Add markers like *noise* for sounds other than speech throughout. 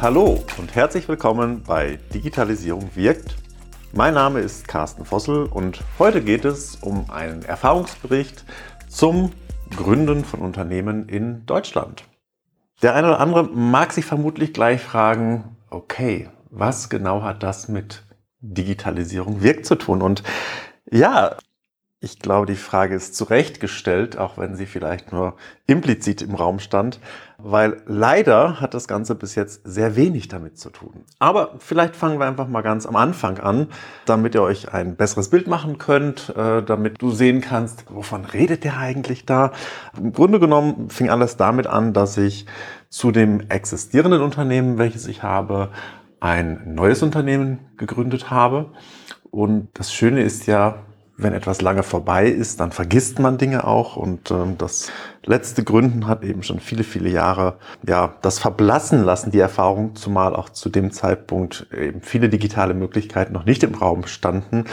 Hallo und herzlich willkommen bei Digitalisierung wirkt. Mein Name ist Carsten Vossel und heute geht es um einen Erfahrungsbericht zum Gründen von Unternehmen in Deutschland. Der eine oder andere mag sich vermutlich gleich fragen, okay, was genau hat das mit Digitalisierung wirkt zu tun? Und ja, ich glaube, die Frage ist zurechtgestellt, auch wenn sie vielleicht nur implizit im Raum stand, weil leider hat das Ganze bis jetzt sehr wenig damit zu tun. Aber vielleicht fangen wir einfach mal ganz am Anfang an, damit ihr euch ein besseres Bild machen könnt, äh, damit du sehen kannst, wovon redet der eigentlich da. Im Grunde genommen fing alles damit an, dass ich zu dem existierenden Unternehmen, welches ich habe, ein neues Unternehmen gegründet habe. Und das Schöne ist ja, wenn etwas lange vorbei ist, dann vergisst man Dinge auch. Und ähm, das letzte Gründen hat eben schon viele, viele Jahre ja das verblassen lassen, die Erfahrung, zumal auch zu dem Zeitpunkt eben viele digitale Möglichkeiten noch nicht im Raum standen.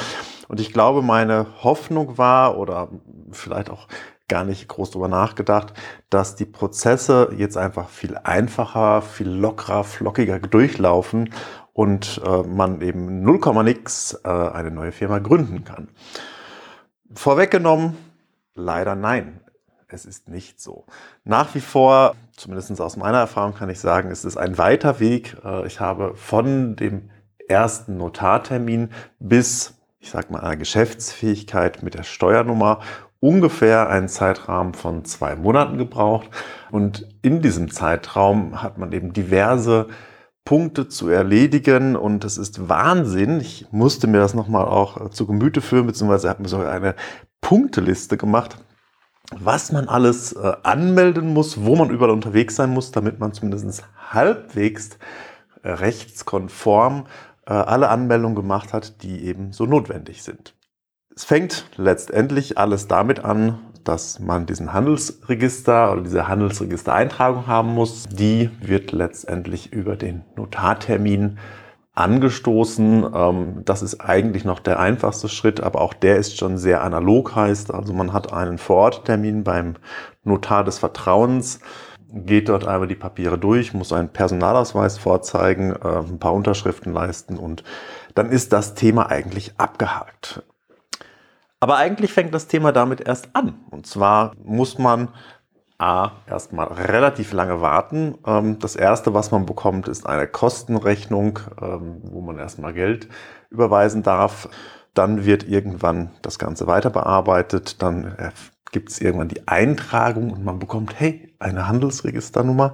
Und ich glaube, meine Hoffnung war oder vielleicht auch gar nicht groß drüber nachgedacht, dass die Prozesse jetzt einfach viel einfacher, viel lockerer, flockiger durchlaufen und äh, man eben 0, nix äh, eine neue Firma gründen kann. Vorweggenommen, leider nein. Es ist nicht so. Nach wie vor, zumindest aus meiner Erfahrung kann ich sagen, es ist ein weiter Weg. Äh, ich habe von dem ersten Notartermin bis, ich sag mal, einer Geschäftsfähigkeit mit der Steuernummer ungefähr einen Zeitrahmen von zwei Monaten gebraucht. Und in diesem Zeitraum hat man eben diverse Punkte zu erledigen und es ist Wahnsinn. Ich musste mir das nochmal auch äh, zu Gemüte führen, beziehungsweise habe mir sogar eine Punkteliste gemacht, was man alles äh, anmelden muss, wo man überall unterwegs sein muss, damit man zumindest halbwegs äh, rechtskonform alle Anmeldungen gemacht hat, die eben so notwendig sind. Es fängt letztendlich alles damit an, dass man diesen Handelsregister oder diese Handelsregistereintragung haben muss. Die wird letztendlich über den Notartermin angestoßen. Ähm, das ist eigentlich noch der einfachste Schritt, aber auch der ist schon sehr analog heißt. Also man hat einen Vororttermin beim Notar des Vertrauens, geht dort einmal die Papiere durch, muss einen Personalausweis vorzeigen, äh, ein paar Unterschriften leisten und dann ist das Thema eigentlich abgehakt. Aber eigentlich fängt das Thema damit erst an. Und zwar muss man A, erstmal relativ lange warten. Ähm, das erste, was man bekommt, ist eine Kostenrechnung, ähm, wo man erstmal Geld überweisen darf. Dann wird irgendwann das Ganze weiter bearbeitet. Dann gibt es irgendwann die Eintragung und man bekommt, hey, eine Handelsregisternummer.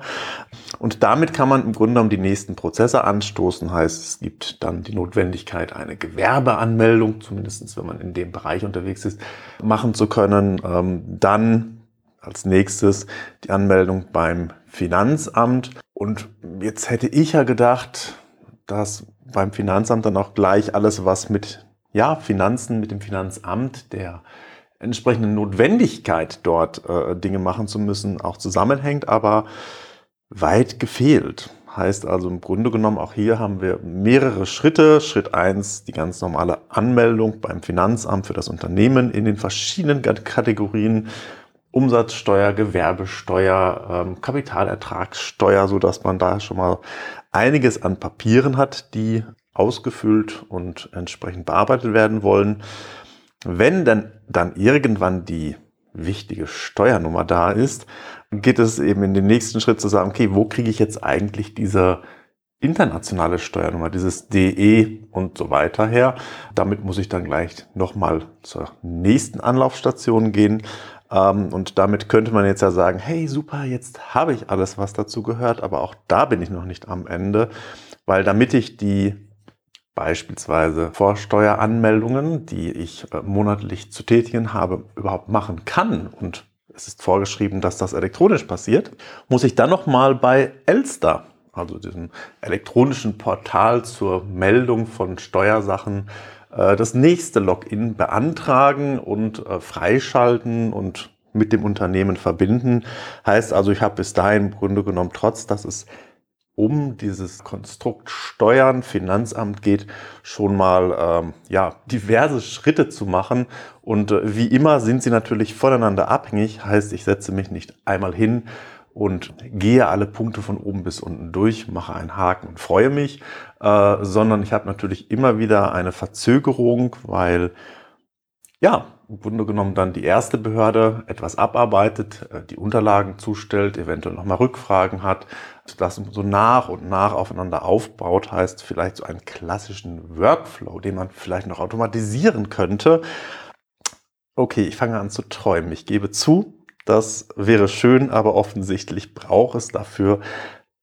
Und damit kann man im Grunde genommen die nächsten Prozesse anstoßen. Heißt, es gibt dann die Notwendigkeit, eine Gewerbeanmeldung, zumindest wenn man in dem Bereich unterwegs ist, machen zu können. Ähm, dann als nächstes die Anmeldung beim Finanzamt. Und jetzt hätte ich ja gedacht, dass beim Finanzamt dann auch gleich alles, was mit ja, Finanzen, mit dem Finanzamt, der entsprechenden Notwendigkeit, dort äh, Dinge machen zu müssen, auch zusammenhängt, aber weit gefehlt. Heißt also im Grunde genommen, auch hier haben wir mehrere Schritte. Schritt eins die ganz normale Anmeldung beim Finanzamt für das Unternehmen in den verschiedenen Kategorien. Umsatzsteuer, Gewerbesteuer, ähm, Kapitalertragssteuer, so dass man da schon mal einiges an Papieren hat, die ausgefüllt und entsprechend bearbeitet werden wollen. Wenn dann, dann irgendwann die wichtige Steuernummer da ist, geht es eben in den nächsten Schritt zu sagen, okay, wo kriege ich jetzt eigentlich diese internationale Steuernummer, dieses DE und so weiter her. Damit muss ich dann gleich nochmal zur nächsten Anlaufstation gehen. Ähm, und damit könnte man jetzt ja sagen, hey, super, jetzt habe ich alles, was dazu gehört, aber auch da bin ich noch nicht am Ende, weil damit ich die beispielsweise Vorsteueranmeldungen, die ich äh, monatlich zu tätigen habe, überhaupt machen kann und es ist vorgeschrieben, dass das elektronisch passiert, muss ich dann nochmal bei Elster, also diesem elektronischen Portal zur Meldung von Steuersachen, äh, das nächste Login beantragen und äh, freischalten und mit dem Unternehmen verbinden. Heißt also, ich habe bis dahin im Grunde genommen, trotz dass es um dieses Konstrukt Steuern, Finanzamt geht, schon mal ähm, ja, diverse Schritte zu machen. Und äh, wie immer sind sie natürlich voneinander abhängig. Heißt, ich setze mich nicht einmal hin und gehe alle Punkte von oben bis unten durch, mache einen Haken und freue mich, äh, sondern ich habe natürlich immer wieder eine Verzögerung, weil ja, im Grunde genommen dann die erste Behörde etwas abarbeitet, äh, die Unterlagen zustellt, eventuell nochmal Rückfragen hat, das so nach und nach aufeinander aufbaut, heißt vielleicht so einen klassischen Workflow, den man vielleicht noch automatisieren könnte. Okay, ich fange an zu träumen. Ich gebe zu, das wäre schön, aber offensichtlich braucht es dafür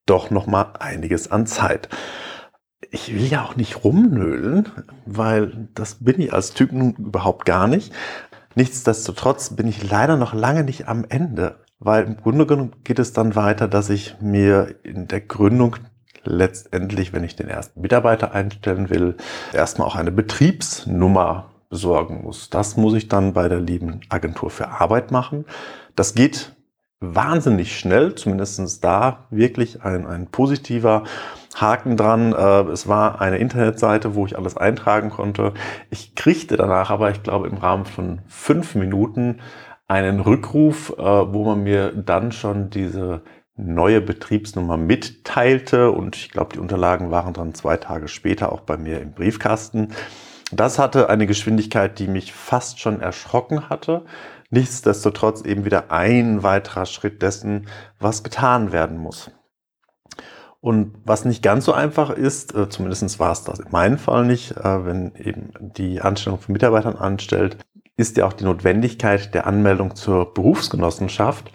doch nochmal einiges an Zeit ich will ja auch nicht rumnölen, weil das bin ich als Typ nun überhaupt gar nicht. Nichtsdestotrotz bin ich leider noch lange nicht am Ende, weil im Grunde genommen geht es dann weiter, dass ich mir in der Gründung letztendlich, wenn ich den ersten Mitarbeiter einstellen will, erstmal auch eine Betriebsnummer besorgen muss. Das muss ich dann bei der lieben Agentur für Arbeit machen. Das geht wahnsinnig schnell, zumindestens da wirklich ein, ein positiver Haken dran. Äh, es war eine Internetseite, wo ich alles eintragen konnte. Ich kriegte danach aber, ich glaube, im Rahmen von fünf Minuten einen Rückruf, äh, wo man mir dann schon diese neue Betriebsnummer mitteilte und ich glaube, die Unterlagen waren dann zwei Tage später auch bei mir im Briefkasten. Das hatte eine Geschwindigkeit, die mich fast schon erschrocken hatte. Nichtsdestotrotz eben wieder ein weiterer Schritt dessen, was getan werden muss. Und was nicht ganz so einfach ist, äh, zumindest war es das in meinem Fall nicht, äh, wenn eben die Anstellung von Mitarbeitern anstellt, ist ja auch die Notwendigkeit der Anmeldung zur Berufsgenossenschaft.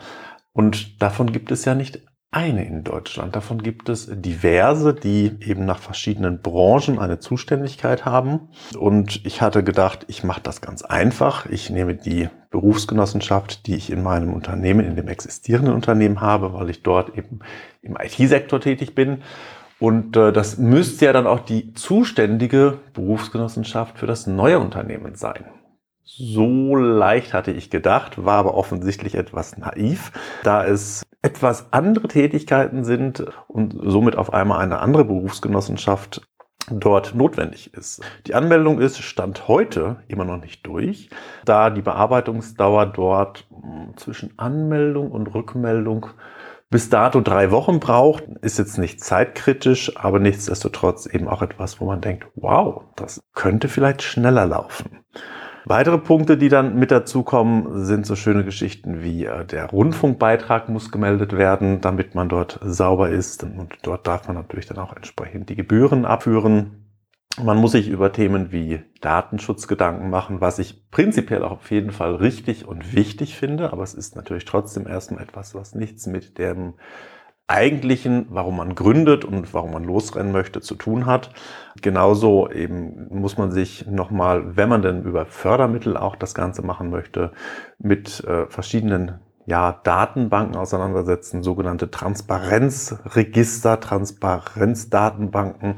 Und davon gibt es ja nicht eine in Deutschland. Davon gibt es diverse, die eben nach verschiedenen Branchen eine Zuständigkeit haben. Und ich hatte gedacht, ich mache das ganz einfach. Ich nehme die Berufsgenossenschaft, die ich in meinem Unternehmen, in dem existierenden Unternehmen habe, weil ich dort eben im IT-Sektor tätig bin. Und äh, das müsste ja dann auch die zuständige Berufsgenossenschaft für das neue Unternehmen sein. So leicht hatte ich gedacht, war aber offensichtlich etwas naiv, da es etwas andere Tätigkeiten sind und somit auf einmal eine andere Berufsgenossenschaft dort notwendig ist. Die Anmeldung ist Stand heute immer noch nicht durch, da die Bearbeitungsdauer dort hm, zwischen Anmeldung und Rückmeldung bis dato drei Wochen braucht, ist jetzt nicht zeitkritisch, aber nichtsdestotrotz eben auch etwas, wo man denkt, wow, das könnte vielleicht schneller laufen. Weitere Punkte, die dann mit dazukommen, sind so schöne Geschichten wie äh, der Rundfunkbeitrag muss gemeldet werden, damit man dort sauber ist. Und dort darf man natürlich dann auch entsprechend die Gebühren abführen. Man muss sich über Themen wie Datenschutz Gedanken machen, was ich prinzipiell auch auf jeden Fall richtig und wichtig finde, aber es ist natürlich trotzdem erstmal etwas, was nichts mit dem eigentlichen, warum man gründet und warum man losrennen möchte, zu tun hat. Genauso eben muss man sich nochmal, wenn man denn über Fördermittel auch das Ganze machen möchte, mit äh, verschiedenen ja, Datenbanken auseinandersetzen, sogenannte Transparenzregister, Transparenzdatenbanken.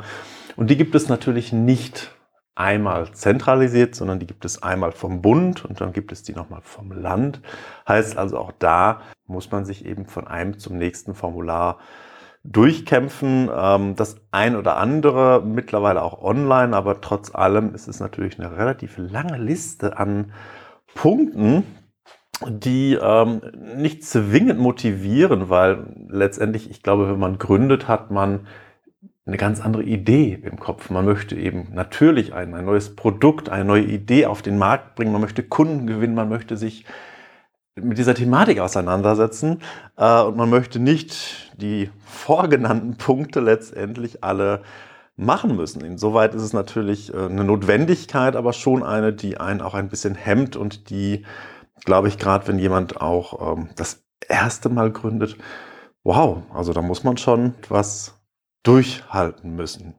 Und die gibt es natürlich nicht einmal zentralisiert, sondern die gibt es einmal vom Bund und dann gibt es die nochmal vom Land. Heißt also auch da muss man sich eben von einem zum nächsten Formular durchkämpfen. Ähm, das ein oder andere mittlerweile auch online, aber trotz allem ist es natürlich eine relativ lange Liste an Punkten, die ähm, nicht zwingend motivieren, weil letztendlich, ich glaube, wenn man gründet, hat man eine ganz andere Idee im Kopf. Man möchte eben natürlich ein, ein neues Produkt, eine neue Idee auf den Markt bringen. Man möchte Kunden gewinnen. Man möchte sich mit dieser Thematik auseinandersetzen. Äh, und man möchte nicht die vorgenannten Punkte letztendlich alle machen müssen. Insoweit ist es natürlich äh, eine Notwendigkeit, aber schon eine, die einen auch ein bisschen hemmt und die, glaube ich, gerade wenn jemand auch ähm, das erste Mal gründet, wow, also da muss man schon was durchhalten müssen.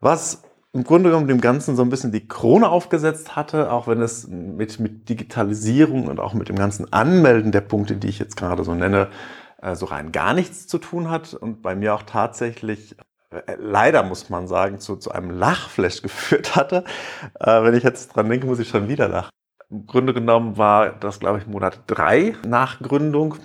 Was im Grunde genommen dem Ganzen so ein bisschen die Krone aufgesetzt hatte, auch wenn es mit, mit Digitalisierung und auch mit dem ganzen Anmelden der Punkte, die ich jetzt gerade so nenne, äh, so rein gar nichts zu tun hat und bei mir auch tatsächlich äh, leider muss man sagen, zu, zu einem Lachflash *laughs* geführt hatte. Äh, wenn ich jetzt dran denke, muss ich schon wieder lachen. Im Grunde genommen war das, glaube ich, Monat drei nach Gründung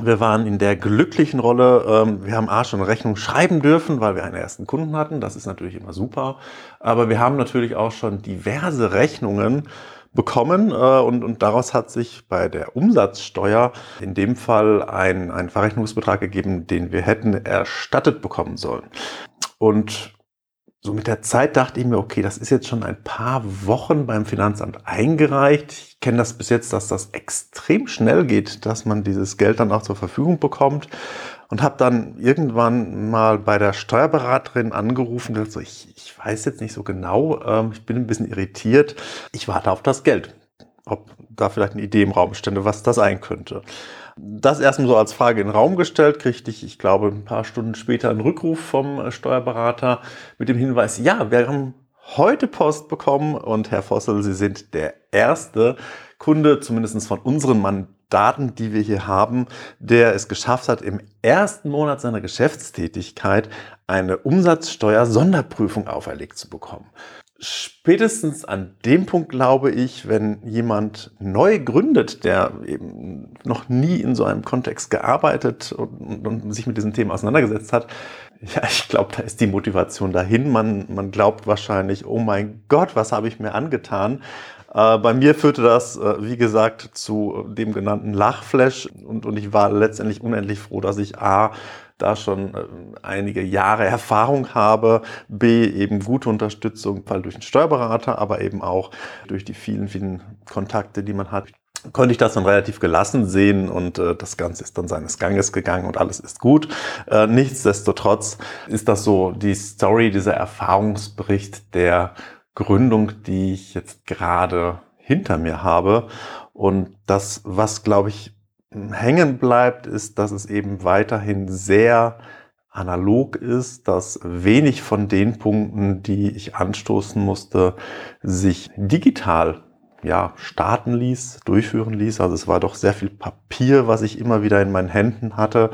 Wir waren in der glücklichen Rolle, ähm, wir haben A schon Rechnung schreiben dürfen, weil wir einen ersten Kunden hatten. Das ist natürlich immer super. Aber wir haben natürlich auch schon diverse Rechnungen bekommen äh, und, und daraus hat sich bei der Umsatzsteuer in dem Fall ein, ein Verrechnungsbetrag gegeben, den wir hätten erstattet bekommen sollen. Und so mit der Zeit dachte ich mir, okay, das ist jetzt schon ein paar Wochen beim Finanzamt eingereicht. Ich kenne das bis jetzt, dass das extrem schnell geht, dass man dieses Geld dann auch zur Verfügung bekommt. Und habe dann irgendwann mal bei der Steuerberaterin angerufen und gesagt, so, ich, ich weiß jetzt nicht so genau, ähm, ich bin ein bisschen irritiert. Ich warte auf das Geld. Ob da vielleicht eine Idee im Raum stände, was das sein könnte. Das erstmal so als Frage in den Raum gestellt, kriegte ich, ich glaube, ein paar Stunden später einen Rückruf vom äh, Steuerberater mit dem Hinweis, ja, wir haben heute Post bekommen und Herr Vossel, Sie sind der erste Kunde, zumindest von unseren Mandaten, die wir hier haben, der es geschafft hat, im ersten Monat seiner Geschäftstätigkeit eine Umsatzsteuer-Sonderprüfung auferlegt zu bekommen spätestens an dem Punkt glaube ich, wenn jemand neu gründet, der eben noch nie in so einem Kontext gearbeitet und, und sich mit diesem Thema auseinandergesetzt hat, ja, ich glaube, da ist die Motivation dahin. Man, man glaubt wahrscheinlich, oh mein Gott, was habe ich mir angetan? Äh, bei mir führte das, äh, wie gesagt, zu dem genannten Lachflash und, und ich war letztendlich unendlich froh, dass ich A, da schon äh, einige Jahre Erfahrung habe, B, eben gute Unterstützung, weil durch den Steuerberater, aber eben auch durch die vielen, vielen Kontakte, die man hat konnte ich das dann relativ gelassen sehen und äh, das Ganze ist dann seines Ganges gegangen und alles ist gut. Äh, nichtsdestotrotz ist das so die Story, dieser Erfahrungsbericht der Gründung, die ich jetzt gerade hinter mir habe. Und das, was glaube ich hängen bleibt, ist, dass es eben weiterhin sehr analog ist, dass wenig von den Punkten, die ich anstoßen musste, sich digital ja, starten ließ, durchführen ließ. Also es war doch sehr viel Papier, was ich immer wieder in meinen Händen hatte.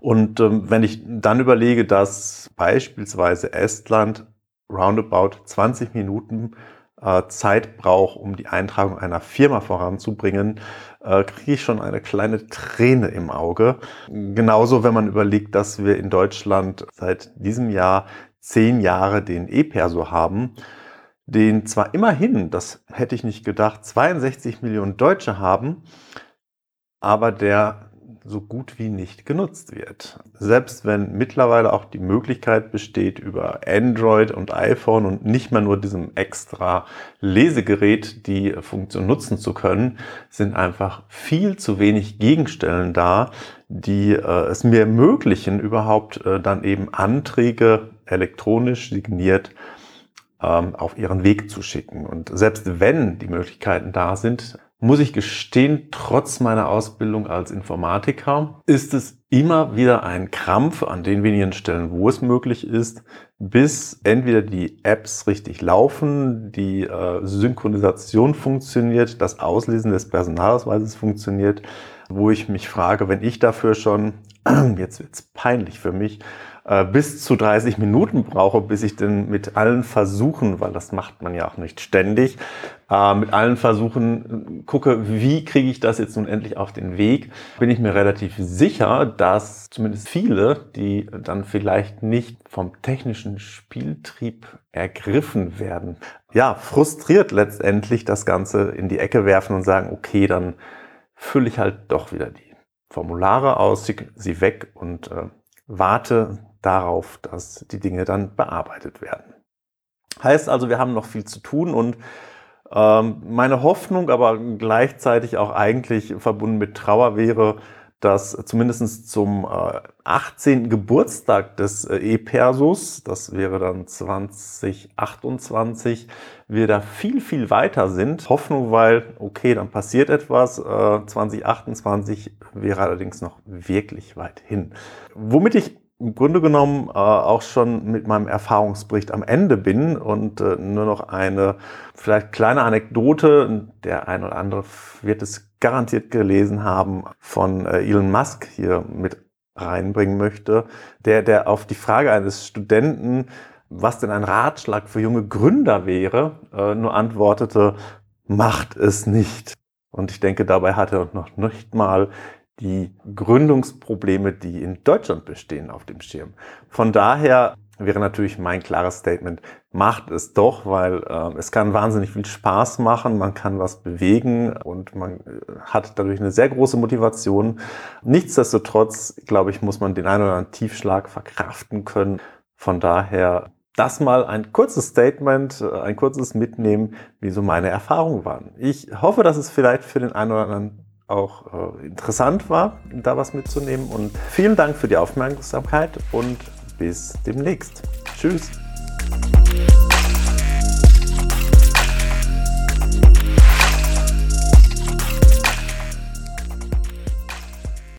Und ähm, wenn ich dann überlege, dass beispielsweise Estland roundabout 20 Minuten Zeit braucht, um die Eintragung einer Firma voranzubringen, äh, kriege ich schon eine kleine Träne im Auge. Genauso, wenn man überlegt, dass wir in Deutschland seit diesem Jahr zehn Jahre den E-Perso haben, den zwar immerhin, das hätte ich nicht gedacht, 62 Millionen Deutsche haben, aber der so gut wie nicht genutzt wird. Selbst wenn mittlerweile auch die Möglichkeit besteht, über Android und iPhone und nicht mehr nur diesem extra Lesegerät die Funktion nutzen zu können, sind einfach viel zu wenig Gegenstellen da, die äh, es mir ermöglichen, überhaupt äh, dann eben Anträge elektronisch signiert ähm, auf ihren Weg zu schicken. Und selbst wenn die Möglichkeiten da sind, muss ich gestehen, trotz meiner Ausbildung als Informatiker ist es immer wieder ein Krampf an den wenigen Stellen, wo es möglich ist, bis entweder die Apps richtig laufen, die äh, Synchronisation funktioniert, das Auslesen des Personalausweises funktioniert, wo ich mich frage, wenn ich dafür schon, *clears throat* jetzt wird's peinlich für mich, äh, bis zu 30 Minuten brauche, bis ich denn mit allen Versuchen, weil das macht man ja auch nicht ständig, äh, mit allen Versuchen gucke, wie kriege ich das jetzt nun endlich auf den Weg, bin ich mir relativ sicher, dass zumindest viele, die dann vielleicht nicht vom technischen Spieltrieb ergriffen werden, ja, frustriert letztendlich das Ganze in die Ecke werfen und sagen, okay, dann fülle ich halt doch wieder die Formulare aus, sie weg und äh, warte darauf, dass die Dinge dann bearbeitet werden. Heißt also, wir haben noch viel zu tun und ähm, meine Hoffnung, aber gleichzeitig auch eigentlich verbunden mit Trauer wäre, dass zumindest zum äh, 18. Geburtstag des äh, E-Persos, das wäre dann 2028, wir da viel, viel weiter sind. Hoffnung, weil, okay, dann passiert etwas. Äh, 2028 wäre allerdings noch wirklich weit hin. Womit ich im Grunde genommen äh, auch schon mit meinem Erfahrungsbericht am Ende bin und äh, nur noch eine vielleicht kleine Anekdote, der ein oder andere wird es garantiert gelesen haben, von äh, Elon Musk hier mit reinbringen möchte, der, der auf die Frage eines Studenten, was denn ein Ratschlag für junge Gründer wäre, äh, nur antwortete, macht es nicht. Und ich denke, dabei hat er noch nicht mal die Gründungsprobleme, die in Deutschland bestehen, auf dem Schirm. Von daher wäre natürlich mein klares Statement, macht es doch, weil äh, es kann wahnsinnig viel Spaß machen, man kann was bewegen und man äh, hat dadurch eine sehr große Motivation. Nichtsdestotrotz, glaube ich, muss man den einen oder anderen Tiefschlag verkraften können. Von daher das mal ein kurzes Statement, äh, ein kurzes Mitnehmen, wie so meine Erfahrungen waren. Ich hoffe, dass es vielleicht für den einen oder anderen auch äh, interessant war, da was mitzunehmen. Und vielen Dank für die Aufmerksamkeit und bis demnächst. Tschüss.